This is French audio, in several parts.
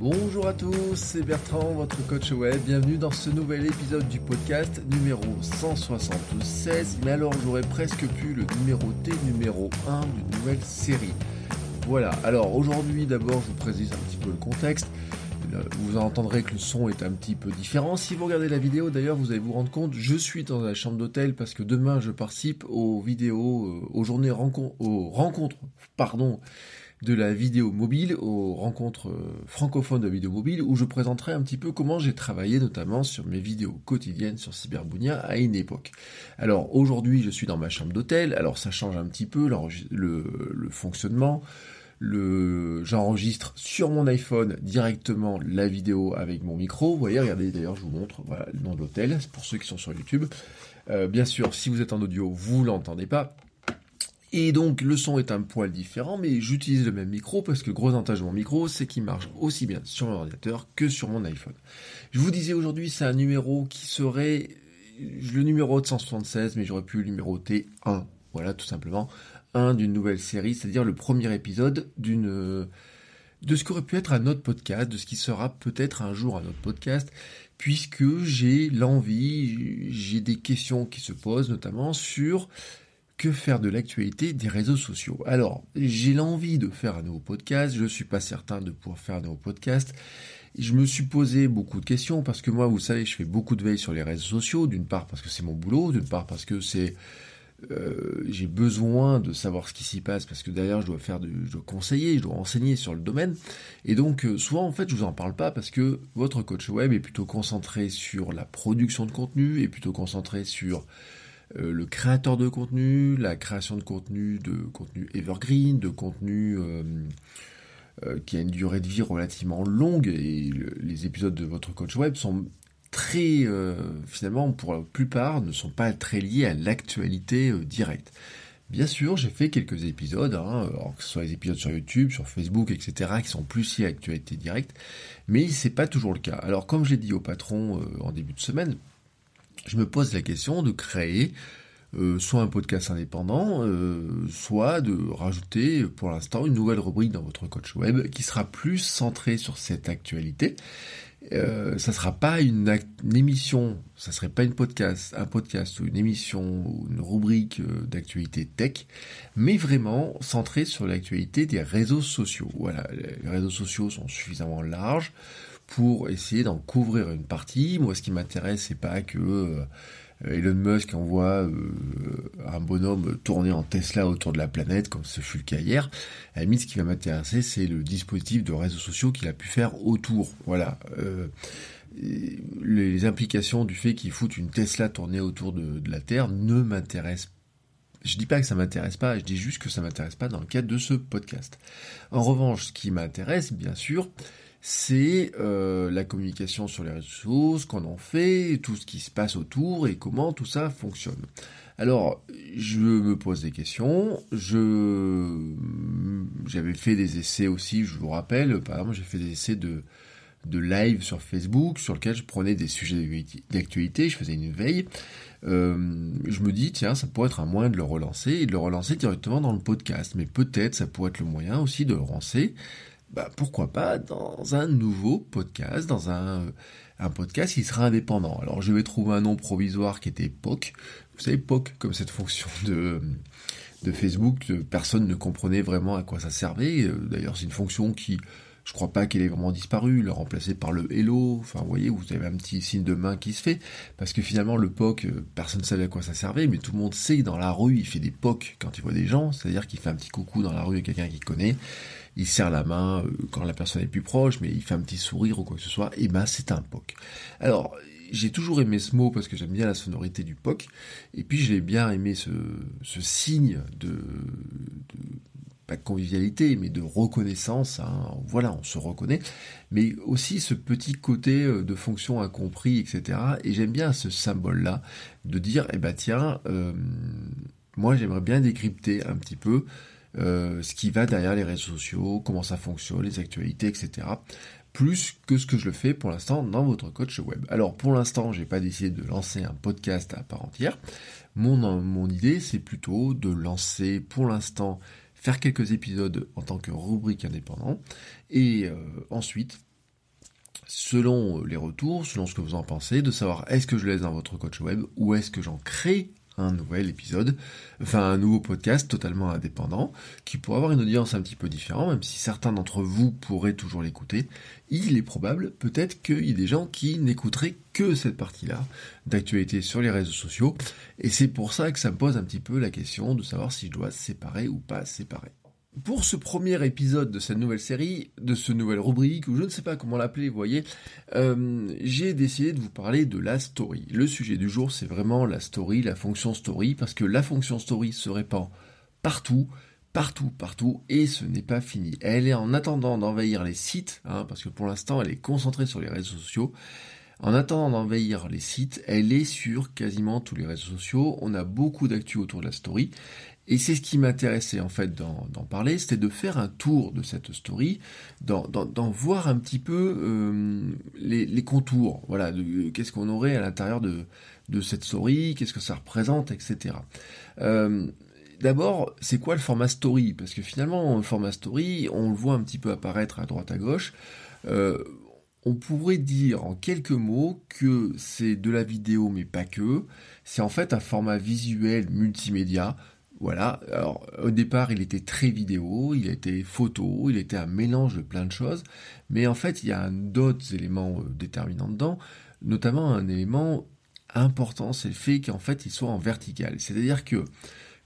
Bonjour à tous, c'est Bertrand, votre coach web. Bienvenue dans ce nouvel épisode du podcast numéro 176. Mais alors, j'aurais presque pu le numéroter numéro 1 d'une nouvelle série. Voilà, alors aujourd'hui, d'abord, je vous précise un petit peu le contexte. Vous entendrez que le son est un petit peu différent. Si vous regardez la vidéo, d'ailleurs, vous allez vous rendre compte, je suis dans la chambre d'hôtel parce que demain, je participe aux vidéos, euh, aux journées rencontres, aux rencontres, pardon, de la vidéo mobile, aux rencontres euh, francophones de vidéo mobile, où je présenterai un petit peu comment j'ai travaillé notamment sur mes vidéos quotidiennes sur Cyberbounia à une époque. Alors aujourd'hui, je suis dans ma chambre d'hôtel, alors ça change un petit peu le, fonctionnement. J'enregistre sur mon iPhone directement la vidéo avec mon micro. Vous voyez, regardez d'ailleurs, je vous montre le nom de l'hôtel, pour ceux qui sont sur YouTube. Euh, bien sûr, si vous êtes en audio, vous l'entendez pas. Et donc le son est un poil différent, mais j'utilise le même micro parce que le gros avantage de mon micro, c'est qu'il marche aussi bien sur mon ordinateur que sur mon iPhone. Je vous disais aujourd'hui, c'est un numéro qui serait le numéro de 176, mais j'aurais pu le numéroter 1. Voilà, tout simplement, un d'une nouvelle série, c'est-à-dire le premier épisode d'une de ce qu'aurait pu être un autre podcast, de ce qui sera peut-être un jour un autre podcast, puisque j'ai l'envie, j'ai des questions qui se posent notamment sur que faire de l'actualité des réseaux sociaux. Alors, j'ai l'envie de faire un nouveau podcast, je ne suis pas certain de pouvoir faire un nouveau podcast. Je me suis posé beaucoup de questions parce que moi, vous savez, je fais beaucoup de veille sur les réseaux sociaux, d'une part parce que c'est mon boulot, d'une part parce que c'est euh, j'ai besoin de savoir ce qui s'y passe parce que derrière je dois faire de, je dois conseiller, je dois enseigner sur le domaine. Et donc euh, souvent en fait je vous en parle pas parce que votre coach web est plutôt concentré sur la production de contenu, est plutôt concentré sur euh, le créateur de contenu, la création de contenu, de contenu evergreen, de contenu euh, euh, qui a une durée de vie relativement longue et les épisodes de votre coach web sont très finalement pour la plupart ne sont pas très liés à l'actualité directe. Bien sûr, j'ai fait quelques épisodes, hein, que ce soit les épisodes sur YouTube, sur Facebook, etc., qui sont plus liés à l'actualité directe, mais c'est pas toujours le cas. Alors, comme j'ai dit au patron en début de semaine, je me pose la question de créer euh, soit un podcast indépendant, euh, soit de rajouter pour l'instant une nouvelle rubrique dans votre coach web qui sera plus centrée sur cette actualité. Euh, ça sera pas une, émission, ça serait pas une podcast, un podcast ou une émission ou une rubrique euh, d'actualité tech, mais vraiment centrée sur l'actualité des réseaux sociaux. Voilà, les réseaux sociaux sont suffisamment larges pour essayer d'en couvrir une partie. Moi, ce qui m'intéresse, c'est pas que euh, Elon Musk envoie euh, un bonhomme tourner en Tesla autour de la planète, comme ce fut le cas hier. À la limite, ce qui va m'intéresser, c'est le dispositif de réseaux sociaux qu'il a pu faire autour. Voilà. Euh, les implications du fait qu'il foute une Tesla tourner autour de, de la Terre ne m'intéressent je dis pas que ça m'intéresse pas, je dis juste que ça m'intéresse pas dans le cadre de ce podcast. En revanche, ce qui m'intéresse, bien sûr, c'est euh, la communication sur les réseaux ce qu'on en fait, tout ce qui se passe autour et comment tout ça fonctionne. Alors, je me pose des questions. Je j'avais fait des essais aussi, je vous rappelle. Par exemple, j'ai fait des essais de de live sur Facebook sur lequel je prenais des sujets d'actualité, je faisais une veille. Euh, je me dis tiens ça pourrait être un moyen de le relancer et de le relancer directement dans le podcast mais peut-être ça pourrait être le moyen aussi de le relancer bah, pourquoi pas dans un nouveau podcast, dans un, un podcast qui sera indépendant. Alors je vais trouver un nom provisoire qui était POC. Vous savez, POC, comme cette fonction de, de Facebook, personne ne comprenait vraiment à quoi ça servait. D'ailleurs, c'est une fonction qui, je crois pas qu'elle ait vraiment disparu, le remplacer par le Hello. Enfin, vous voyez, vous avez un petit signe de main qui se fait. Parce que finalement, le POC, personne ne savait à quoi ça servait, mais tout le monde sait dans la rue, il fait des POC quand il voit des gens. C'est-à-dire qu'il fait un petit coucou dans la rue à quelqu'un qu'il connaît il serre la main euh, quand la personne est plus proche, mais il fait un petit sourire ou quoi que ce soit, et ben c'est un POC. Alors, j'ai toujours aimé ce mot parce que j'aime bien la sonorité du POC, et puis j'ai bien aimé ce, signe de, pas de convivialité, mais de reconnaissance. Hein. Voilà, on se reconnaît. Mais aussi ce petit côté euh, de fonction incompris, etc. Et j'aime bien ce symbole-là de dire, eh ben tiens, euh, moi j'aimerais bien décrypter un petit peu euh, ce qui va derrière les réseaux sociaux, comment ça fonctionne, les actualités, etc. Plus que ce que je le fais pour l'instant dans votre coach web. Alors pour l'instant, j'ai pas décidé de lancer un podcast à part entière. Mon, mon idée, c'est plutôt de lancer pour l'instant faire quelques épisodes en tant que rubrique indépendant, et euh, ensuite, selon les retours, selon ce que vous en pensez, de savoir est-ce que je laisse dans votre coach web ou est-ce que j'en crée un nouvel épisode, enfin un nouveau podcast totalement indépendant, qui pourrait avoir une audience un petit peu différente, même si certains d'entre vous pourraient toujours l'écouter, il est probable peut-être qu'il y ait des gens qui n'écouteraient que cette partie-là d'actualité sur les réseaux sociaux, et c'est pour ça que ça me pose un petit peu la question de savoir si je dois séparer ou pas séparer. Pour ce premier épisode de cette nouvelle série, de ce nouvelle rubrique, ou je ne sais pas comment l'appeler, vous voyez, euh, j'ai décidé de vous parler de la story. Le sujet du jour, c'est vraiment la story, la fonction story, parce que la fonction story se répand partout, partout, partout, et ce n'est pas fini. Elle est en attendant d'envahir les sites, hein, parce que pour l'instant, elle est concentrée sur les réseaux sociaux. En attendant d'envahir les sites, elle est sur quasiment tous les réseaux sociaux. On a beaucoup d'actu autour de la story. Et c'est ce qui m'intéressait en fait d'en parler, c'était de faire un tour de cette story, d'en voir un petit peu euh, les, contours, voilà, qu'est-ce qu'on aurait à l'intérieur de, cette story, qu'est-ce que ça représente, etc. Euh, D'abord, c'est quoi le format story? Parce que finalement, le format story, on le voit un petit peu apparaître à droite à gauche. Euh, on pourrait dire en quelques mots que c'est de la vidéo, mais pas que. C'est en fait un format visuel multimédia voilà, alors au départ il était très vidéo, il était photo, il était un mélange de plein de choses, mais en fait il y a d'autres éléments euh, déterminants dedans, notamment un élément important, c'est le fait qu'en fait il soit en vertical. C'est-à-dire que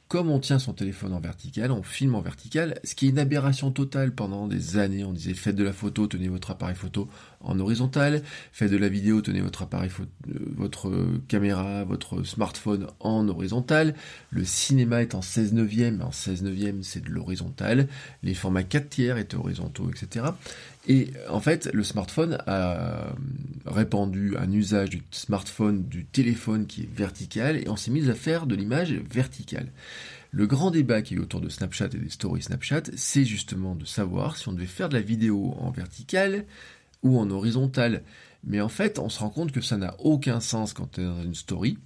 comme on tient son téléphone en vertical, on filme en vertical, ce qui est une aberration totale pendant des années. On disait faites de la photo, tenez votre appareil photo en horizontal, faites de la vidéo, tenez votre appareil photo, euh, votre caméra, votre smartphone en horizontal. Le cinéma est en 16 neuvième, en 16 neuvième c'est de l'horizontal. Les formats 4 tiers étaient horizontaux, etc. Et en fait, le smartphone a répandu un usage du smartphone, du téléphone qui est vertical, et on s'est mis à faire de l'image verticale. Le grand débat qui est autour de Snapchat et des stories Snapchat, c'est justement de savoir si on devait faire de la vidéo en verticale ou en horizontal. Mais en fait, on se rend compte que ça n'a aucun sens quand on est dans une story,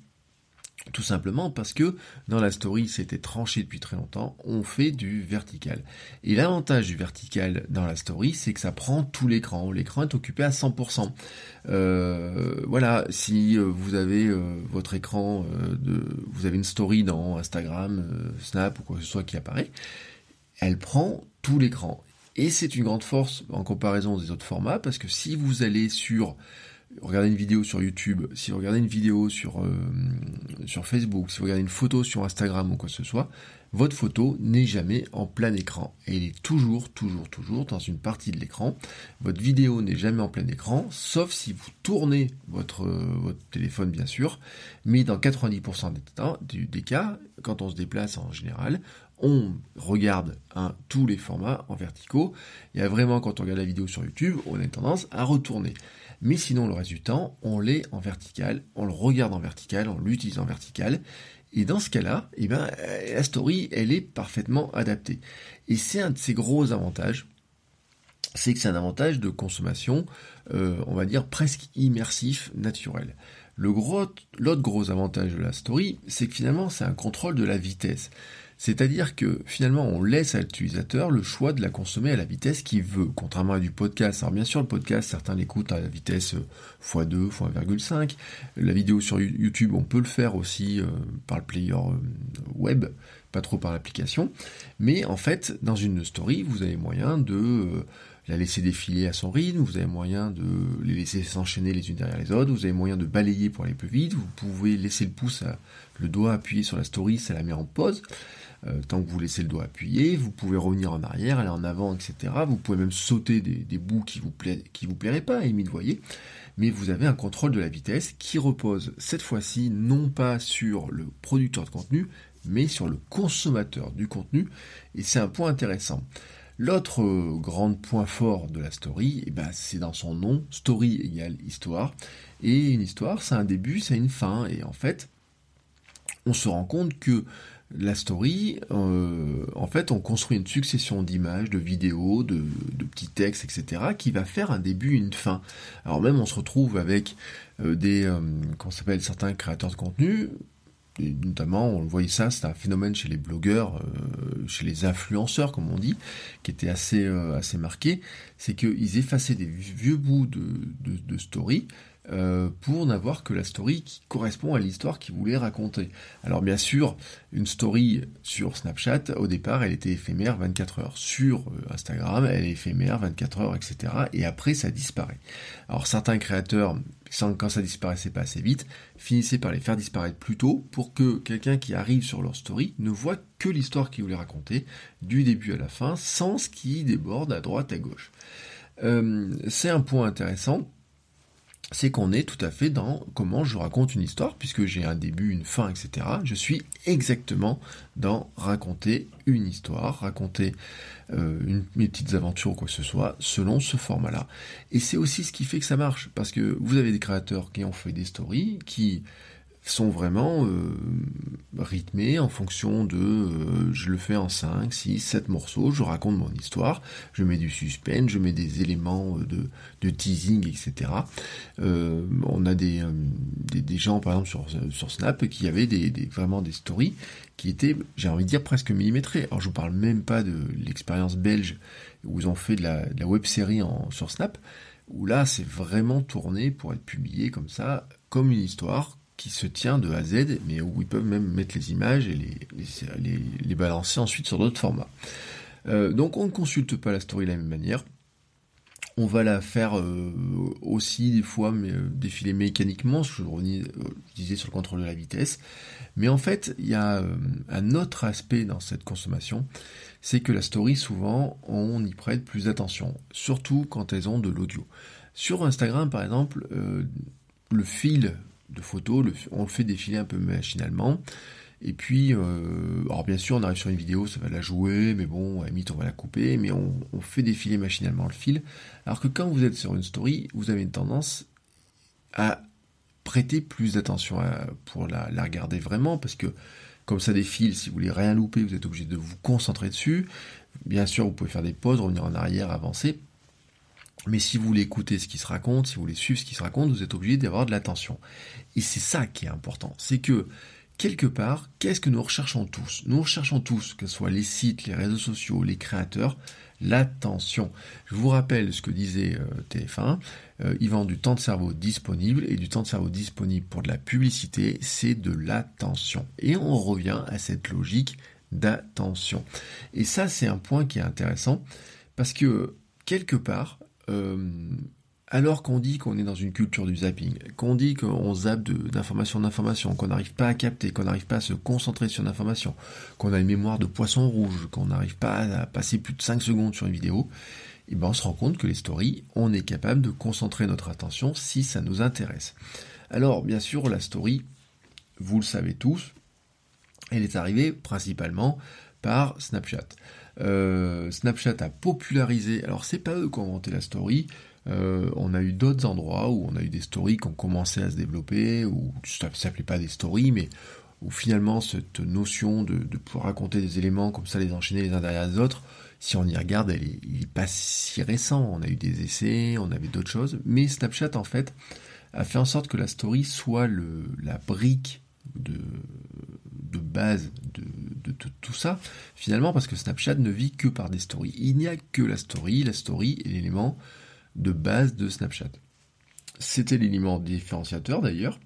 tout simplement parce que dans la story, c'était tranché depuis très longtemps, on fait du vertical. Et l'avantage du vertical dans la story, c'est que ça prend tout l'écran. L'écran est occupé à 100%. Euh, voilà, si euh, vous avez euh, votre écran, de, vous avez une story dans Instagram, Snap ou quoi que ce soit qui apparaît, elle prend tout l'écran. Et c'est une grande force en comparaison des autres formats, parce que si vous allez sur regardez une vidéo sur YouTube, si vous regardez une vidéo sur, euh, sur Facebook, si vous regardez une photo sur Instagram ou quoi que ce soit, votre photo n'est jamais en plein écran. Elle est toujours, toujours, toujours dans une partie de l'écran. Votre vidéo n'est jamais en plein écran, sauf si vous tournez votre, votre téléphone, bien sûr. Mais dans 90% des, des cas, quand on se déplace en général, on regarde tous les formats en verticaux. Il y a vraiment, quand on regarde la vidéo sur YouTube, on a tendance à retourner. Mais sinon, le reste du temps, on l'est en vertical, on le regarde en vertical, on l'utilise en vertical. Et dans ce cas-là, eh ben, euh, la story, elle est parfaitement adaptée. Et c'est un de ses gros avantages, c'est que c'est un avantage de consommation, euh, on va dire presque immersif, naturel. l'autre gros avantage de la story, c'est que finalement, c'est un contrôle de la vitesse. C'est-à-dire que finalement, on laisse à l'utilisateur le choix de la consommer à la vitesse qu'il veut, contrairement à du podcast. Alors bien sûr, le podcast, certains l'écoutent à la vitesse x2, x1,5. La vidéo sur YouTube, on peut le faire aussi euh, par le player euh, web, pas trop par l'application. Mais en fait, dans une story, vous avez moyen de euh, la laisser défiler à son rythme, vous avez moyen de les laisser s'enchaîner les unes derrière les autres, vous avez moyen de balayer pour aller plus vite, vous pouvez laisser le pouce, le doigt appuyé sur la story, ça la met en pause. Euh, tant que vous laissez le doigt appuyé, vous pouvez revenir en arrière, aller en avant, etc. Vous pouvez même sauter des, bouts qui vous, vous plairaient pas, vous voyez. Mais vous avez un contrôle de la vitesse qui repose cette fois-ci non pas sur le producteur de contenu, mais sur le consommateur du contenu, et c'est un point intéressant. L'autre euh, grand point fort de la story, eh ben, c'est dans son nom, story égale histoire, et une histoire, c'est un début, c'est une fin, et en fait, on se rend compte que la story, euh, en fait, on construit une succession d'images, de vidéos, de, petits textes, etc., qui va faire un début, une fin. Alors même, on se retrouve avec euh, des, euh, qu'on s'appelle certains créateurs de contenu, et notamment, on le voyait ça, c'est un phénomène chez les blogueurs, euh, chez les influenceurs, comme on dit, qui était assez, assez marqué, c'est qu'ils effaçaient des vieux bouts de, de, de story euh, pour n'avoir que la story qui correspond à l'histoire qu'ils voulaient raconter. Alors bien sûr, une story sur Snapchat, au départ, elle était éphémère 24 heures. Sur euh, Instagram, elle est éphémère 24 heures, etc. Et après, ça disparaît. Alors certains créateurs, quand ça disparaissait pas assez vite, finissaient par les faire disparaître plus tôt pour que quelqu'un qui arrive sur leur story ne voit que l'histoire qu'ils voulaient raconter, du début à la fin, sans ce qui déborde à droite, à gauche. Euh, c'est un point intéressant c'est qu'on est tout à fait dans comment je raconte une histoire, puisque j'ai un début, une fin, etc. Je suis exactement dans raconter une histoire, raconter euh, mes petites aventures ou quoi que ce soit, selon ce format-là. Et c'est aussi ce qui fait que ça marche, parce que vous avez des créateurs qui ont fait des stories, qui sont vraiment euh, rythmés en fonction de euh, je le fais en 5, 6, 7 morceaux, je raconte mon histoire, je mets du suspense, je mets des éléments euh, de, teasing, etc. On a des, des, gens par exemple sur, sur Snap qui avaient des, vraiment des stories qui étaient, j'ai envie de dire, presque millimétrées. Alors je vous parle même pas de l'expérience belge où ils ont fait de la, de la web série en, sur Snap, où là c'est vraiment tourné pour être publié comme ça, comme une histoire, qui se tient de A à Z, mais où ils peuvent même mettre les images et les, balancer ensuite sur d'autres formats. Euh, donc on ne consulte pas la story de la même manière. On va la faire euh, aussi des fois mais, euh, défiler mécaniquement, je, je, disais sur le contrôle de la vitesse. Mais en fait, il y a un autre aspect dans cette consommation, c'est que la story, souvent, on y prête plus attention, surtout quand elles ont de l'audio. Sur Instagram, par exemple, le fil de photos, on le fait défiler un peu machinalement. Et puis, euh, alors bien sûr, on arrive sur une vidéo, ça va la jouer, mais bon, à la limite, on va la couper, mais on, fait défiler machinalement le fil. Alors que quand vous êtes sur une story, vous avez une tendance à prêter plus d'attention pour la, la, regarder vraiment, parce que comme ça défile, si vous voulez rien louper, vous êtes obligé de vous concentrer dessus. Bien sûr, vous pouvez faire des pauses, revenir en arrière, avancer. Mais si vous voulez écouter ce qui se raconte, si vous voulez suivre ce qui se raconte, vous êtes obligé d'avoir de l'attention. Et c'est ça qui est important. C'est que, quelque part, qu'est-ce que nous recherchons tous? Nous recherchons tous, que ce soit les sites, les réseaux sociaux, les créateurs, l'attention. Je vous rappelle ce que disait euh, TF1, euh, ils vendent du temps de cerveau disponible, et du temps de cerveau disponible pour de la publicité, c'est de l'attention. Et on revient à cette logique d'attention. Et ça, c'est un point qui est intéressant, parce que, quelque part, alors qu'on dit qu'on est dans une culture du zapping, qu'on dit qu'on zappe d'information en information, qu'on n'arrive pas à capter, qu'on n'arrive pas à se concentrer sur l'information, qu'on a une mémoire de poisson rouge, qu'on n'arrive pas à passer plus de 5 secondes sur une vidéo, et eh ben on se rend compte que les stories, on est capable de concentrer notre attention si ça nous intéresse. Alors bien sûr, la story, vous le savez tous, elle est arrivée principalement par Snapchat. Euh, Snapchat a popularisé, alors c'est pas eux qui ont inventé la story, euh, on a eu d'autres endroits où on a eu des stories qui ont commencé à se développer, ou ça s'appelait pas des stories, mais où finalement cette notion de, pouvoir raconter des éléments comme ça, les enchaîner les uns derrière les autres, si on y regarde, elle il n'est pas si récent. On a eu des essais, on avait d'autres choses, mais Snapchat en fait a fait en sorte que la story soit le, la brique de, de base de, tout ça, finalement, parce que Snapchat ne vit que par des stories. Il n'y a que la story, la story est l'élément de base de Snapchat. C'était l'élément différenciateur d'ailleurs,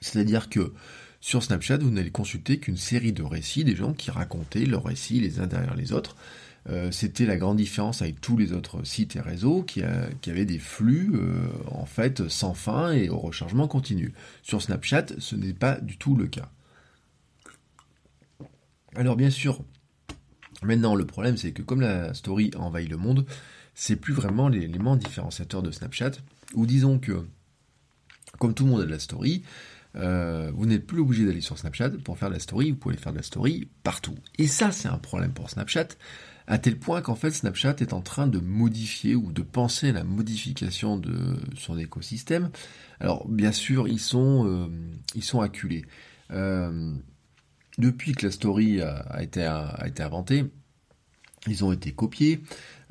c'est-à-dire que sur Snapchat, vous n'allez consulter qu'une série de récits des gens qui racontaient leurs récits les uns derrière les autres. Euh, c'était la grande différence avec tous les autres sites et réseaux qui, avaient des flux euh, en fait sans fin et au rechargement continu. Sur Snapchat, ce n'est pas du tout le cas. Alors bien sûr, maintenant le problème c'est que comme la story envahit le monde, c'est plus vraiment l'élément différenciateur de Snapchat, ou disons que comme tout le monde a de la story, euh, vous n'êtes plus obligé d'aller sur Snapchat pour faire de la story, vous pouvez faire de la story partout. Et ça, c'est un problème pour Snapchat, à tel point qu'en fait, Snapchat est en train de modifier ou de penser à la modification de son écosystème. Alors, bien sûr, ils sont, euh, acculés. Euh, depuis que la story a, été, inventée, ils ont été copiés.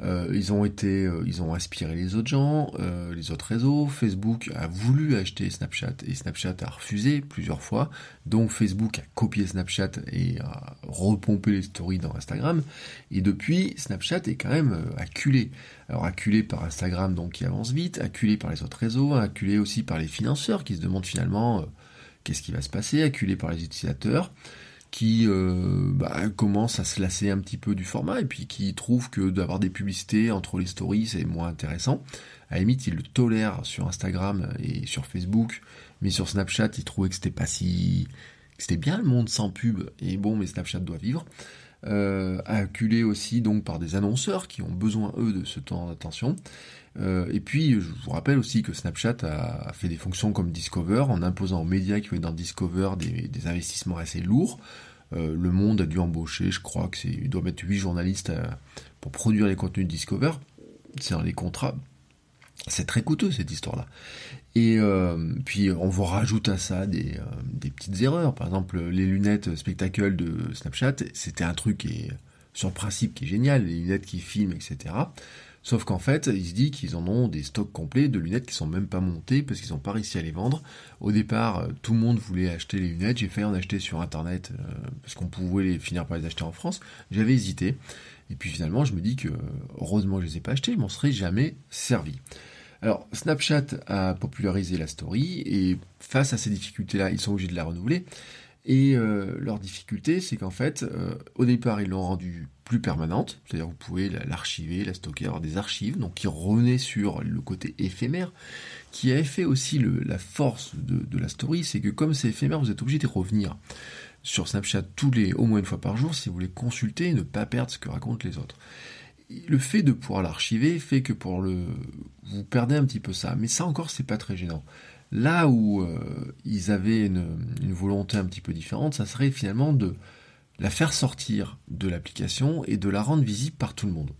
Euh, ils ont été, euh, ils ont inspiré les autres gens, euh, les autres réseaux. Facebook a voulu acheter Snapchat et Snapchat a refusé plusieurs fois. Donc Facebook a copié Snapchat et a repompé les stories dans Instagram. Et depuis, Snapchat est quand même acculé. Alors acculé par Instagram donc qui avance vite, acculé par les autres réseaux, acculé aussi par les financeurs qui se demandent finalement qu'est-ce qui va se passer, acculé par les utilisateurs qui euh, bah, commence à se lasser un petit peu du format et puis qui trouve que d'avoir des publicités entre les stories c'est moins intéressant. À la limite, le tolère sur Instagram et sur Facebook, mais sur Snapchat, il trouvait que c'était pas si, que c'était bien le monde sans pub. Et bon, mais Snapchat doit vivre. Euh, acculé aussi donc par des annonceurs qui ont besoin eux de ce temps d'attention. Euh, et puis je vous rappelle aussi que Snapchat a, fait des fonctions comme Discover en imposant aux médias qui veulent dans Discover des, des investissements assez lourds. Euh, le Monde a dû embaucher, je crois que c'est, il doit mettre 8 journalistes euh, pour produire les contenus de Discover. C'est dans les contrats. C'est très coûteux cette histoire-là. Et euh, puis on vous rajoute à ça des, petites erreurs. Par exemple, les lunettes spectacle de Snapchat, c'était un truc qui sur le principe qui est génial, les lunettes qui filment, etc. Sauf qu'en fait, il se dit qu'ils en ont des stocks complets de lunettes qui sont même pas montées parce qu'ils n'ont pas réussi à les vendre. Au départ, euh, tout le monde voulait acheter les lunettes. J'ai failli en acheter sur internet euh, parce qu'on pouvait finir par les acheter en France. J'avais hésité. Et puis finalement, je me dis que heureusement, je les ai pas achetés. Je m'en serais jamais servi. Alors, Snapchat a popularisé la story et face à ces difficultés-là, ils sont obligés de la renouveler. Et euh, leur difficulté, c'est qu'en fait, au départ, ils l'ont rendu plus permanente, c'est-à-dire vous pouvez l'archiver, la stocker, avoir des archives, donc qui renaît sur le côté éphémère, qui a fait aussi la force de, la story, c'est que comme c'est éphémère, vous êtes obligé de revenir sur Snapchat tous les, au moins une fois par jour si vous voulez consulter et ne pas perdre ce que racontent les autres. Le fait de pouvoir l'archiver fait que pour le, vous perdez un petit peu ça, mais ça encore c'est pas très gênant. Là où euh, ils avaient une, une volonté un petit peu différente, ça serait finalement de la faire sortir de l'application et de la rendre visible par tout le monde.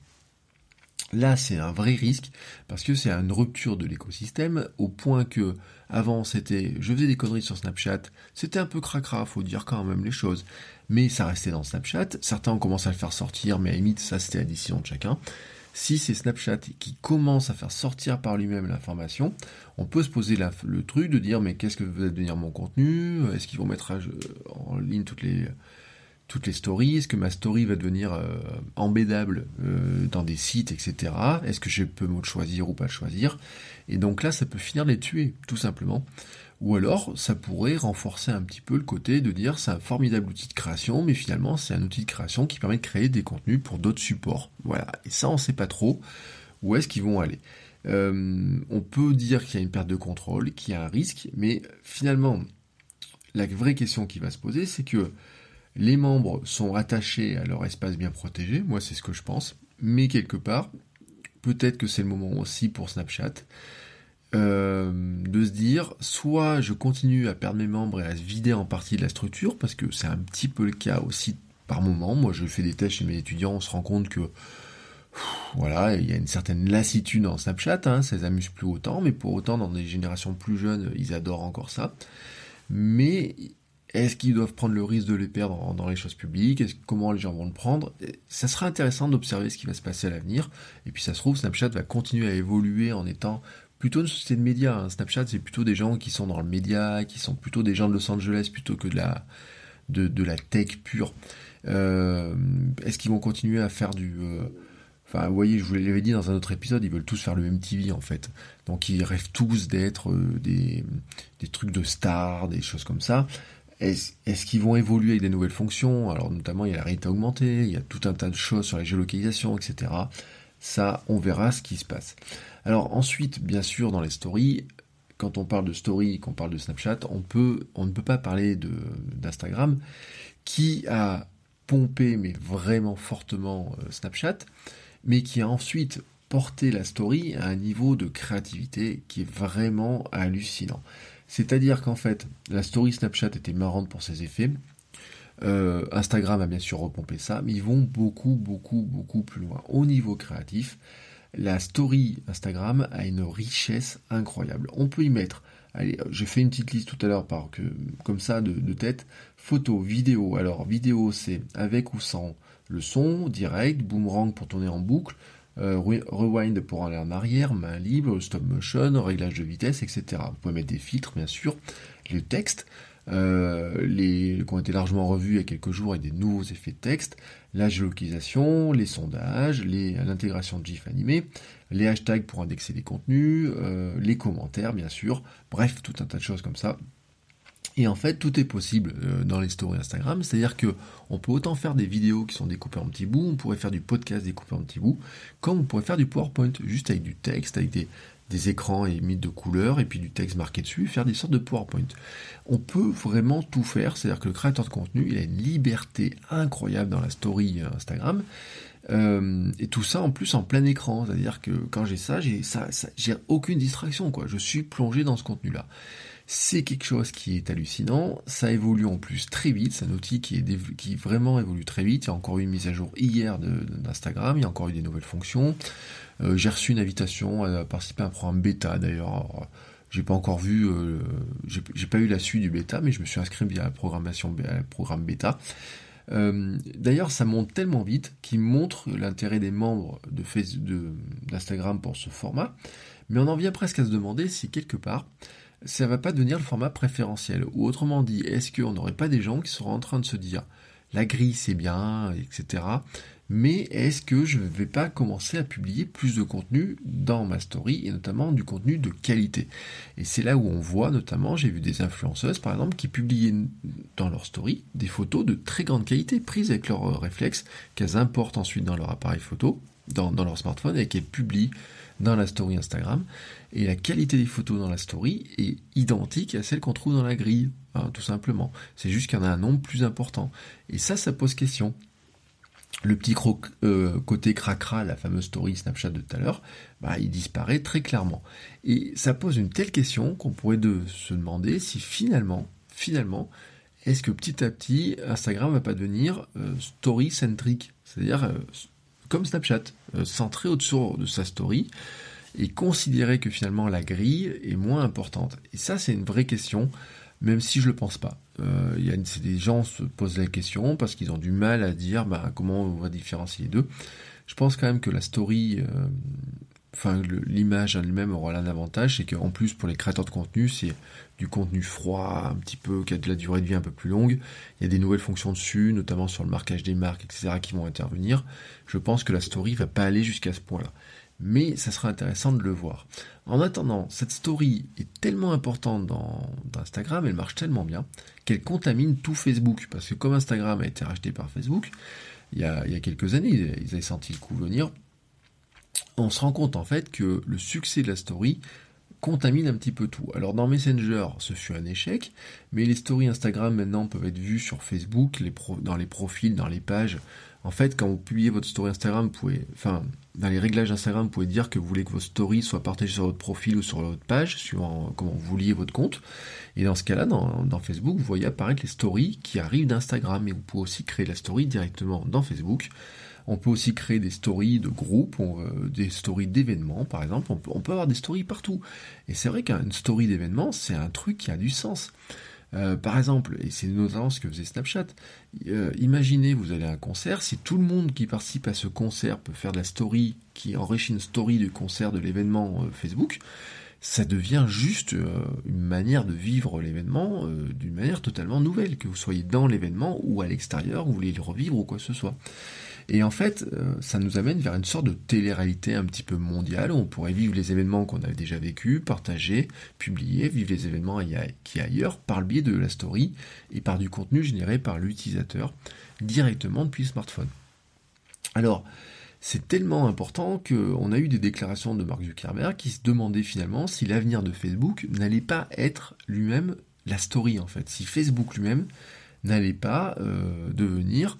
Là, c'est un vrai risque parce que c'est une rupture de l'écosystème au point que avant c'était je faisais des conneries sur Snapchat, c'était un peu cracra, faut dire quand même les choses, mais ça restait dans Snapchat. Certains ont commencé à le faire sortir, mais à limite ça c'était la décision de chacun. Si c'est Snapchat qui commence à faire sortir par lui-même l'information, on peut se poser le truc de dire mais qu'est-ce que va devenir mon contenu? Est-ce qu'ils vont mettre en ligne toutes les toutes les stories Est-ce que ma story va devenir euh, embédable euh, dans des sites, etc. Est-ce que je peux me choisir ou pas le choisir? Et donc là, ça peut finir les tuer, tout simplement. Ou alors, ça pourrait renforcer un petit peu le côté de dire c'est un formidable outil de création, mais finalement, c'est un outil de création qui permet de créer des contenus pour d'autres supports. Voilà. Et ça, on sait pas trop où est-ce qu'ils vont aller. Euh, on peut dire qu'il y a une perte de contrôle, qu'il y a un risque, mais finalement, la vraie question qui va se poser, c'est que les membres sont attachés à leur espace bien protégé, moi c'est ce que je pense, mais quelque part, peut-être que c'est le moment aussi pour Snapchat euh, de se dire soit je continue à perdre mes membres et à se vider en partie de la structure, parce que c'est un petit peu le cas aussi par moment. Moi je fais des tests chez mes étudiants, on se rend compte que voilà, il y a une certaine lassitude en Snapchat, hein, ça les amuse plus autant, mais pour autant dans des générations plus jeunes, ils adorent encore ça. Mais est-ce qu'ils doivent prendre le risque de les perdre dans les choses publiques? Comment les gens vont le prendre? Ça sera intéressant d'observer ce qui va se passer à l'avenir. Et puis ça se trouve, Snapchat va continuer à évoluer en étant plutôt une société de médias. Hein. Snapchat, c'est plutôt des gens qui sont dans le média, qui sont plutôt des gens de Los Angeles plutôt que de la, de, la tech pure. Euh, est-ce qu'ils vont continuer à faire du... Euh, enfin, vous voyez, je vous l'avais dit dans un autre épisode, ils veulent tous faire le même TV en fait. Donc ils rêvent tous d'être euh, des, des trucs de stars, des choses comme ça. Est-ce qu'ils vont évoluer avec des nouvelles fonctions? Alors notamment il y a la réalité augmentée, il y a tout un tas de choses sur la géolocalisation, etc. Ça, on verra ce qui se passe. Alors ensuite, bien sûr, dans les stories, quand on parle de story, qu'on parle de Snapchat, on ne peut pas parler d'Instagram, qui a pompé mais vraiment fortement euh, Snapchat, mais qui a ensuite porté la story à un niveau de créativité qui est vraiment hallucinant. C'est-à-dire qu'en fait, la story Snapchat était marrante pour ses effets. Euh, Instagram a bien sûr repompé ça, mais ils vont beaucoup, beaucoup, beaucoup plus loin. Au niveau créatif, la story Instagram a une richesse incroyable. On peut y mettre, allez, j'ai fait une petite liste tout à l'heure comme ça de, tête, photo, vidéo. Alors vidéo, c'est avec ou sans le son, direct, boomerang pour tourner en boucle, euh, rewind pour aller en arrière, main libre, stop motion, réglage de vitesse, etc. Vous pouvez mettre des filtres, bien sûr, le texte. Euh, les, qui ont été largement revus il y a quelques jours avec des nouveaux effets de texte, la géolocalisation, les sondages, l'intégration de GIF animé, les hashtags pour indexer les contenus, euh, les commentaires bien sûr, bref, tout un tas de choses comme ça. Et en fait, tout est possible euh, dans les stories Instagram, c'est-à-dire que on peut autant faire des vidéos qui sont découpées en petits bouts, on pourrait faire du podcast découpé en petits bouts, comme on pourrait faire du PowerPoint, juste avec du texte, avec des, des écrans émis de couleurs et puis du texte marqué dessus, faire des sortes de PowerPoint. On peut vraiment tout faire, c'est-à-dire que le créateur de contenu, il a une liberté incroyable dans la story euh, Instagram. Euh, et tout ça en plus en plein écran, c'est-à-dire que quand j'ai ça, j'ai ça, j'ai aucune distraction quoi. Je suis plongé dans ce contenu-là. C'est quelque chose qui est hallucinant. Ça évolue en plus très vite. C'est un outil qui, est qui vraiment évolue très vite. Il y a encore eu une mise à jour hier d'Instagram. Il y a encore eu des nouvelles fonctions. Euh, j'ai reçu une invitation à participer à un programme bêta d'ailleurs. J'ai pas encore vu, euh, j'ai pas eu la suite du bêta, mais je me suis inscrit via la programmation, programme bêta. Euh, d'ailleurs, ça monte tellement vite qu'il montre l'intérêt des membres de d'Instagram pour ce format, mais on en vient presque à se demander si quelque part ça va pas devenir le format préférentiel. Ou autrement dit, est-ce qu'on n'aurait pas des gens qui seraient en train de se dire la grille c'est bien, etc. Mais est-ce que je ne vais pas commencer à publier plus de contenu dans ma story et notamment du contenu de qualité? Et c'est là où on voit notamment, j'ai vu des influenceuses par exemple qui publiaient dans leur story des photos de très grande qualité prises avec leur euh, réflexe qu'elles importent ensuite dans leur appareil photo, dans, dans leur smartphone et qu'elles publient dans la story Instagram et la qualité des photos dans la story est identique à celle qu'on trouve dans la grille, hein, tout simplement. C'est juste qu'il y en a un nombre plus important. Et ça, ça pose question. Le petit euh, côté cracra, la fameuse story Snapchat de tout à l'heure, bah, il disparaît très clairement. Et ça pose une telle question qu'on pourrait se demander si finalement, finalement, est-ce que petit à petit, Instagram va pas devenir euh, story-centric C'est-à-dire, euh, comme Snapchat, centré au-dessus de sa story, et considérer que finalement la grille est moins importante. Et ça, c'est une vraie question, même si je le pense pas. Euh, y a, des gens se posent la question parce qu'ils ont du mal à dire bah, comment on va différencier les deux. Je pense quand même que la story, euh, enfin l'image elle-même aura un avantage, c'est qu'en plus pour les créateurs de contenu, c'est du contenu froid, un petit peu, qui a de la durée de vie un peu plus longue. Il y a des nouvelles fonctions dessus, notamment sur le marquage des marques, etc., qui vont intervenir. Je pense que la story va pas aller jusqu'à ce point-là mais ça sera intéressant de le voir. En attendant, cette story est tellement importante dans, Instagram, elle marche tellement bien, qu'elle contamine tout Facebook. Parce que comme Instagram a été racheté par Facebook, il y a, quelques années, ils avaient senti le coup venir, on se rend compte en fait que le succès de la story contamine un petit peu tout. Alors dans Messenger, ce fut un échec, mais les stories Instagram maintenant peuvent être vues sur Facebook, dans les profils, dans les pages. En fait, quand vous publiez votre story Instagram, vous pouvez, enfin, dans les réglages Instagram, vous pouvez dire que vous voulez que vos stories soient partagées sur votre profil ou sur votre page, suivant comment vous liez votre compte. Et dans ce cas-là, dans, dans, Facebook, vous voyez apparaître les stories qui arrivent d'Instagram. Et vous pouvez aussi créer la story directement dans Facebook. On peut aussi créer des stories de groupe, des stories d'événements, par exemple. On peut, avoir des stories partout. Et c'est vrai qu'une story d'événement, c'est un truc qui a du sens. Euh, par exemple, et c'est notamment ce que faisait Snapchat, euh, imaginez vous allez à un concert, si tout le monde qui participe à ce concert peut faire de la story qui enrichit une story du concert de l'événement euh, Facebook, ça devient juste une manière de vivre l'événement d'une manière totalement nouvelle, que vous soyez dans l'événement ou à l'extérieur, vous voulez le revivre ou quoi que ce soit. Et en fait, euh, ça nous amène vers une sorte de télé-réalité un petit peu mondiale où on pourrait vivre les événements qu'on avait déjà vécus, partager, publier, vivre les événements qui ailleurs par le biais de la story et par du contenu généré par l'utilisateur directement depuis le smartphone. Alors, c'est tellement important qu'on a eu des déclarations de Mark Zuckerberg qui se demandaient finalement si l'avenir de Facebook n'allait pas être lui-même la story en fait, si Facebook lui-même n'allait pas euh, devenir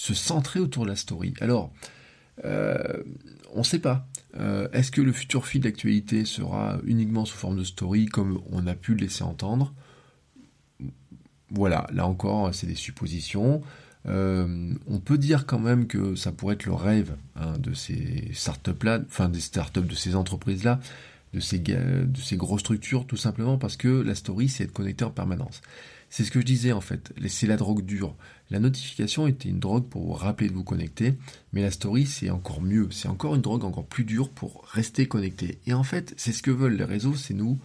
se centrer autour de la story. Alors, euh, on ne sait pas. Euh, est-ce que le futur feed d'actualité sera uniquement sous forme de story comme on a pu le laisser entendre? Voilà, là encore, c'est des suppositions. Euh, on peut dire quand même que ça pourrait être le rêve hein, de ces startups-là, enfin des startups, de ces entreprises-là, de ces, de ces grosses structures, tout simplement parce que la story, c'est être connecté en permanence. C'est ce que je disais en fait, c'est la drogue dure. La notification était une drogue pour vous rappeler de vous connecter, mais la story c'est encore mieux, c'est encore une drogue encore plus dure pour rester connecté. Et en fait, c'est ce que veulent les réseaux, c'est nous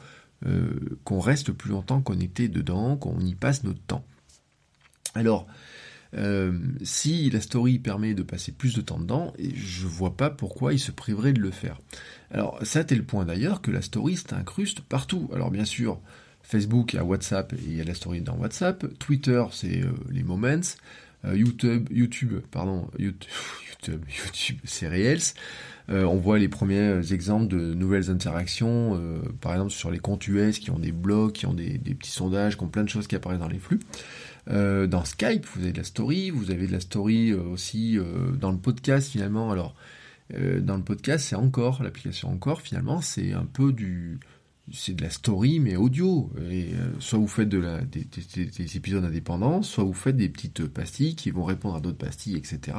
euh, qu'on reste plus longtemps connecté dedans, qu'on y passe notre temps. Alors, euh, si la story permet de passer plus de temps dedans, je vois pas pourquoi il se priverait de le faire. Alors ça c'est le point d'ailleurs que la story s'incruste partout. Alors bien sûr, Facebook, il y a WhatsApp et il y a la story dans WhatsApp. Twitter, c'est euh, les moments. Euh, YouTube, YouTube, pardon, YouTube, YouTube, c'est Reels. Euh, on voit les premiers exemples de nouvelles interactions, par exemple sur les comptes US qui ont des blogs, qui ont des, petits sondages, qui ont plein de choses qui apparaissent dans les flux. dans Skype, vous avez de la story, vous avez de la story aussi dans le podcast finalement. Alors, dans le podcast, c'est encore, l'application encore finalement, c'est un peu du, c'est de la story mais audio. Et euh, soit vous faites des, épisodes indépendants, soit vous faites des petites pastilles qui vont répondre à d'autres pastilles, etc.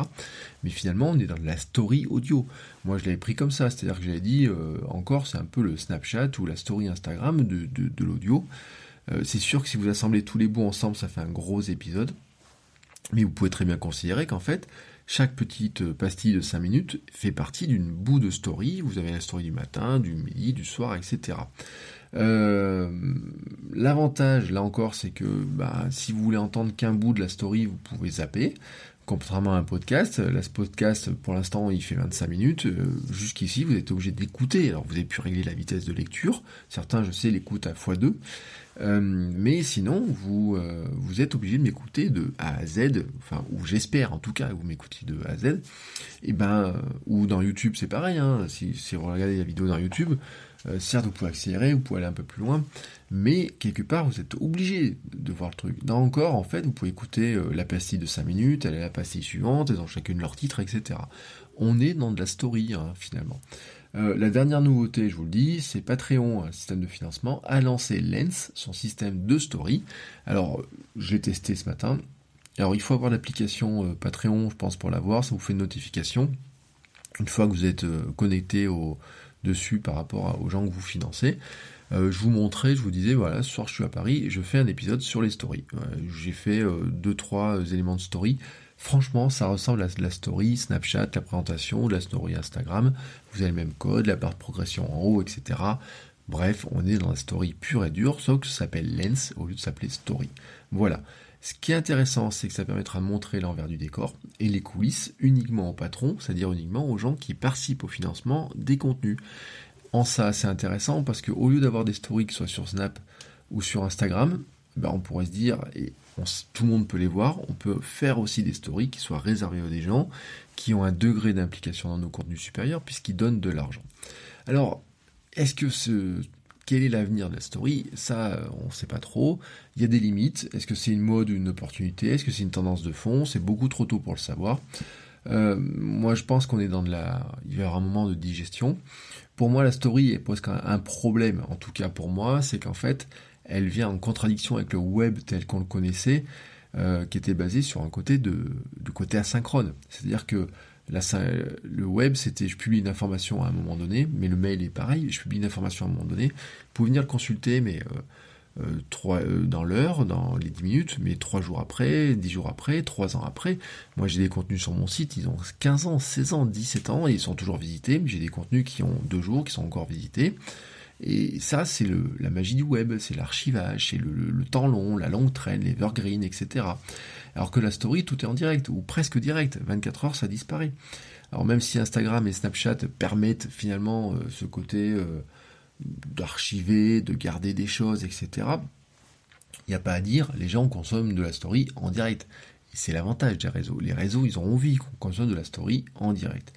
Mais finalement, on est dans de la story audio. Moi, je l'avais pris comme ça, c'est-à-dire que j'avais dit euh, encore, c'est un peu le Snapchat ou la story Instagram de, de, l'audio. Euh, c'est sûr que si vous assemblez tous les bouts ensemble, ça fait un gros épisode. Mais vous pouvez très bien considérer qu'en fait, chaque petite pastille de 5 minutes fait partie d'une bout de story. Vous avez la story du matin, du midi, du soir, etc. Euh, l'avantage, là encore, c'est que bah, si vous voulez entendre qu'un bout de la story, vous pouvez zapper. Contrairement à un podcast, là, ce podcast, pour l'instant, il fait 25 minutes. Euh, jusqu'ici, vous êtes obligé d'écouter. Alors, vous avez pu régler la vitesse de lecture. Certains, je sais, l'écoutent à x2. Euh, mais sinon, vous, euh, vous êtes obligé de m'écouter de A à Z, enfin, ou j'espère en tout cas que vous m'écoutiez de A à Z. Et ben, ou dans YouTube, c'est pareil. Hein, si, si vous regardez la vidéo dans YouTube, certes, vous pouvez accélérer, vous pouvez aller un peu plus loin, mais quelque part, vous êtes obligé de voir le truc. Là encore, en fait, vous pouvez écouter euh, la pastille de 5 minutes, aller à la pastille suivante, elles ont chacune leur titre, etc. On est dans de la story, hein, finalement. Euh, la dernière nouveauté, je vous le dis, c'est Patreon, un système de financement, a lancé Lens, son système de story. Alors, je l'ai testé ce matin. Alors, il faut avoir l'application euh, Patreon, je pense, pour l'avoir. Ça vous fait une notification. Une fois que vous êtes connecté au, dessus par rapport aux gens que vous financez. Euh, je vous montrais, je vous disais, voilà, ce soir je suis à Paris et je fais un épisode sur les stories. J'ai fait 2-3 euh, éléments de story. Franchement, ça ressemble à la story Snapchat, la présentation, de la story Instagram. Vous avez le même code, la barre de progression en haut, etc. Bref, on est dans la story pure et dure, sauf que ça s'appelle Lens au lieu de s'appeler Story. Voilà. Ce qui est intéressant, c'est que ça permettra de montrer l'envers du décor et les coulisses uniquement aux patrons, c'est-à-dire uniquement aux gens qui participent au financement des contenus. En ça, c'est intéressant parce qu'au lieu d'avoir des stories qui soient sur Snap ou sur Instagram, ben on pourrait se dire, et tout le monde peut les voir, on peut faire aussi des stories qui soient réservées des gens qui ont un degré d'implication dans nos contenus supérieurs puisqu'ils donnent de l'argent. Alors, est-ce que ce quel est l'avenir de la story Ça, on ne sait pas trop. Il y a des limites. Est-ce que c'est une mode ou une opportunité? Est-ce que c'est une tendance de fond? C'est beaucoup trop tôt pour le savoir. Euh, moi, je pense qu'on est dans de la. Il y aura un moment de digestion. Pour moi, la story est presque un problème, en tout cas pour moi, c'est qu'en fait, elle vient en contradiction avec le web tel qu'on le connaissait, euh, qui était basé sur un côté de, de côté asynchrone. C'est-à-dire que le web, c'était je publie une information à un moment donné, mais le mail est pareil, je publie une information à un moment donné. Vous pouvez venir le consulter, mais euh, euh, trois, euh, dans l'heure, dans les 10 minutes, mais trois jours après, 10 jours après, 3 ans après. Moi, j'ai des contenus sur mon site, ils ont 15 ans, 16 ans, 17 ans, et ils sont toujours visités, mais j'ai des contenus qui ont 2 jours, qui sont encore visités. Et ça, c'est la magie du web, c'est l'archivage, c'est le, temps long, la longue traîne, l'evergreen, etc. Alors que la story, tout est en direct, ou presque direct. 24 heures, ça disparaît. Alors même si Instagram et Snapchat permettent finalement euh, ce côté euh, d'archiver, de garder des choses, etc., il n'y a pas à dire, les gens consomment de la story en direct. C'est l'avantage des réseaux. Les réseaux, ils ont envie qu'on consomme de la story en direct.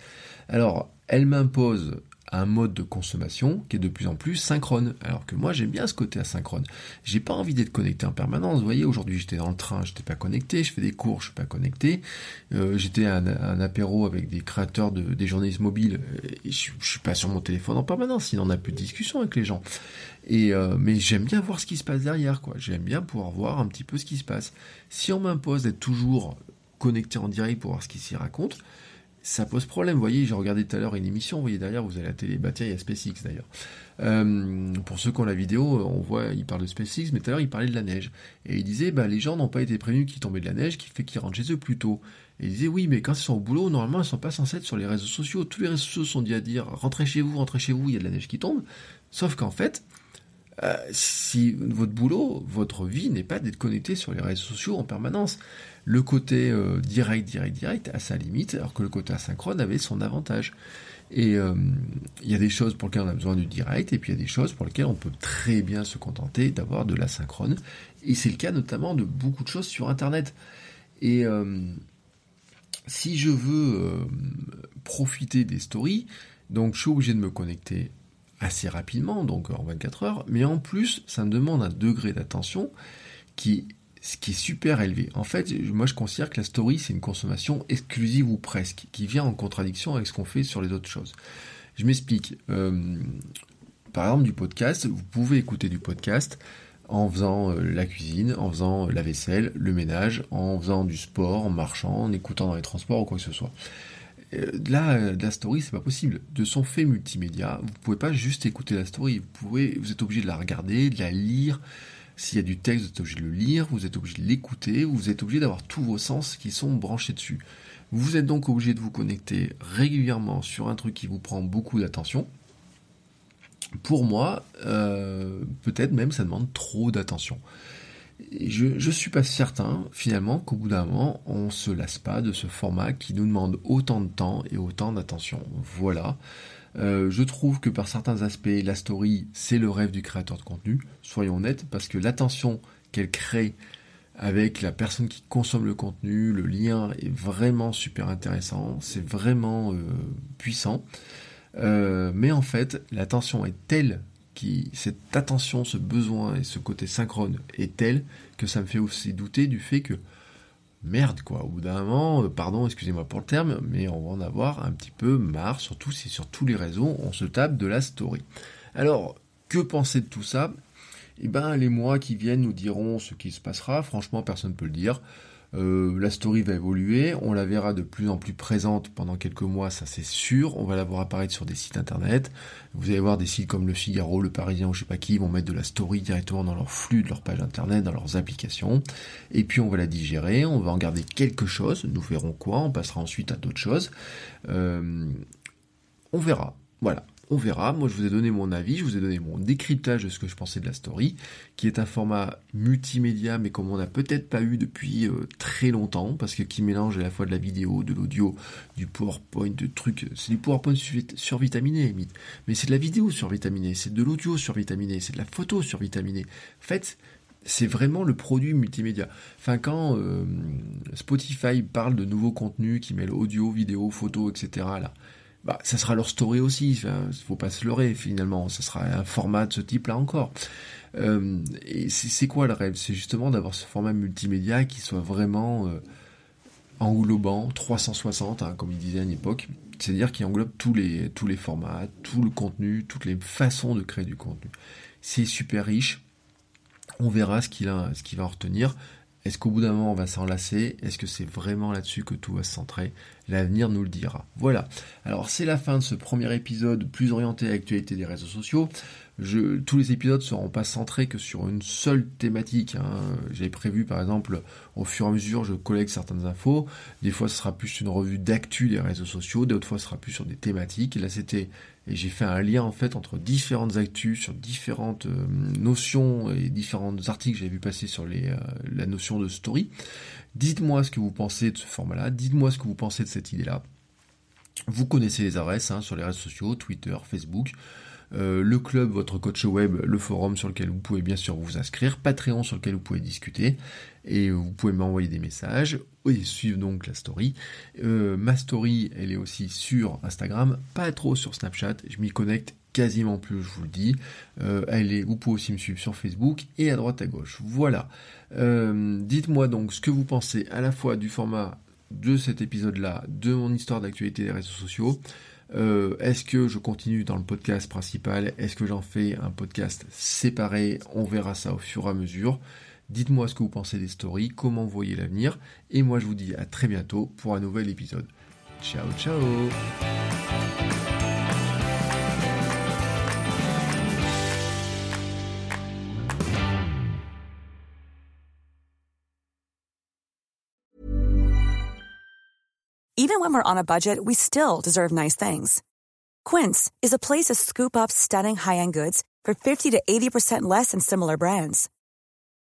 Alors, elle m'impose un mode de consommation qui est de plus en plus synchrone. Alors que moi j'aime bien ce côté asynchrone. J'ai pas envie d'être connecté en permanence. Vous voyez, aujourd'hui j'étais dans le train, j'étais pas connecté, je fais des cours, je suis pas connecté. Euh, j'étais à un, apéro avec des créateurs de des journalistes mobiles, et je, suis pas sur mon téléphone en permanence, il n'en a plus de discussion avec les gens. Et euh, mais j'aime bien voir ce qui se passe derrière, quoi. J'aime bien pouvoir voir un petit peu ce qui se passe. Si on m'impose d'être toujours connecté en direct pour voir ce qui s'y raconte, ça pose problème. Vous voyez, j'ai regardé tout à l'heure une émission, vous voyez derrière, vous avez la télé, bah tiens, il y a SpaceX d'ailleurs. Euh, pour ceux qui ont la vidéo, on voit, il parle de SpaceX, mais tout à l'heure, il parlait de la neige. Et il disait, bah les gens n'ont pas été prévenus qu'il tombait de la neige, qui fait qu'ils rentrent chez eux plus tôt. Et il disait, oui, mais quand ils sont au boulot, normalement, ils sont pas censés être sur les réseaux sociaux. Tous les réseaux sociaux sont dit à dire, rentrez chez vous, rentrez chez vous, il y a de la neige qui tombe. Sauf qu'en fait, euh, si votre boulot, votre vie n'est pas d'être connecté sur les réseaux sociaux en permanence. Le côté euh, direct, direct, direct a sa limite, alors que le côté asynchrone avait son avantage. Et euh, il y a des choses pour lesquelles on a besoin du direct, et puis il y a des choses pour lesquelles on peut très bien se contenter d'avoir de l'asynchrone. Et c'est le cas notamment de beaucoup de choses sur Internet. Et si je veux profiter des stories, donc je suis obligé de me connecter assez rapidement, donc en 24 heures, mais en plus, ça me demande un degré d'attention qui, est super élevé. En fait, moi je considère que la story, c'est une consommation exclusive ou presque, qui vient en contradiction avec ce qu'on fait sur les autres choses. Je m'explique. Euh, par exemple, du podcast, vous pouvez écouter du podcast en faisant euh, la cuisine, en faisant la vaisselle, le ménage, en faisant du sport, en marchant, en écoutant dans les transports ou quoi que ce soit. Euh, là, la story, c'est pas possible. De son fait multimédia, vous pouvez pas juste écouter la story. Vous pouvez, vous êtes obligé de la regarder, de la lire. S'il y a du texte, vous êtes obligé de le lire, vous êtes obligé de l'écouter, vous êtes obligé d'avoir tous vos sens qui sont branchés dessus. Vous êtes donc obligé de vous connecter régulièrement sur un truc qui vous prend beaucoup d'attention. Pour moi, euh, peut-être même ça demande trop d'attention je, ne suis pas certain, finalement, qu'au bout d'un moment, on se lasse pas de ce format qui nous demande autant de temps et autant d'attention. Voilà. Euh, je trouve que par certains aspects, la story, c'est le rêve du créateur de contenu. Soyons honnêtes, parce que l'attention qu'elle crée avec la personne qui consomme le contenu, le lien est vraiment super intéressant, c'est vraiment euh, puissant. Euh, mais en fait, l'attention est telle cette attention, ce besoin et ce côté synchrone est tel que ça me fait aussi douter du fait que merde quoi, au bout d'un moment, euh, pardon, excusez-moi pour le terme, mais on va en avoir un petit peu marre, surtout si sur tous les réseaux on se tape de la story. Alors, que penser de tout ça? Eh ben, les mois qui viennent nous diront ce qui se passera, franchement personne ne peut le dire. Euh, la story va évoluer, on la verra de plus en plus présente pendant quelques mois, ça c'est sûr. On va la voir apparaître sur des sites internet. Vous allez voir des sites comme le Figaro, le Parisien ou je sais pas qui, vont mettre de la story directement dans leur flux de leur page internet, dans leurs applications. Et puis on va la digérer, on va en garder quelque chose. Nous verrons quoi, on passera ensuite à d'autres choses. Euh, on verra. Voilà on verra. Moi, je vous ai donné mon avis, je vous ai donné mon décryptage de ce que je pensais de la story, qui est un format multimédia, mais comme on n'a peut-être pas eu depuis euh, très longtemps, parce que qui mélange à la fois de la vidéo, de l'audio, du PowerPoint, de trucs. C'est du PowerPoint survitaminé, mais c'est de la vidéo survitaminée, c'est de l'audio survitaminé, c'est de la photo survitaminée. En fait, c'est vraiment le produit multimédia. Enfin, quand euh, Spotify parle de nouveaux contenus qui mêlent audio, vidéo, photo, etc., là, bah, ça sera leur story aussi. Il faut pas se leurrer finalement. Ça sera un format de ce type-là encore. Euh, et c'est quoi le rêve? C'est justement d'avoir ce format multimédia qui soit vraiment euh, englobant, 360, hein, comme il disait à une époque. C'est-à-dire qui englobe tous les, tous les formats, tout le contenu, toutes les façons de créer du contenu. C'est super riche. On verra ce qu'il qu'il va en retenir. Est-ce qu'au bout d'un moment on va s'enlacer Est-ce que c'est vraiment là-dessus que tout va se centrer? L'avenir nous le dira. Voilà. Alors c'est la fin de ce premier épisode plus orienté à l'actualité des réseaux sociaux. Tous les épisodes ne seront pas centrés que sur une seule thématique. Hein. J'avais prévu par exemple au fur et à mesure je collecte certaines infos. Des fois ce sera plus une revue d'actu des réseaux sociaux, d'autres fois ce sera plus sur des thématiques. Là c'était et j'ai fait un lien en fait entre différentes actus sur différentes euh, notions et différents articles que j'avais vu passer sur euh, la notion de story. Dites-moi ce que vous pensez de ce format-là, dites-moi ce que vous pensez de cette idée-là. Vous connaissez les adresses hein, sur les réseaux sociaux, Twitter, Facebook. Euh, le club, votre coach web, le forum sur lequel vous pouvez bien sûr vous inscrire, Patreon sur lequel vous pouvez discuter, et vous pouvez m'envoyer des messages, et suivre donc la story. Euh, ma story, elle est aussi sur Instagram, pas trop sur Snapchat, je m'y connecte quasiment plus, je vous le dis. Euh, elle est, vous pouvez aussi me suivre sur Facebook et à droite à gauche. Voilà. Dites-moi donc ce que vous pensez à la fois du format de cet épisode-là, de mon histoire d'actualité des réseaux sociaux. Euh, est-ce que je continue dans le podcast principal? Est-ce que j'en fais un podcast séparé? On verra ça au fur et à mesure. Dites-moi ce que vous pensez des stories, comment vous voyez l'avenir. Et moi je vous dis à très bientôt pour un nouvel épisode. Ciao ciao Even when we're on a budget, we still deserve nice things. Quince is a place to scoop up stunning high-end goods for 50 to 80% less than similar brands.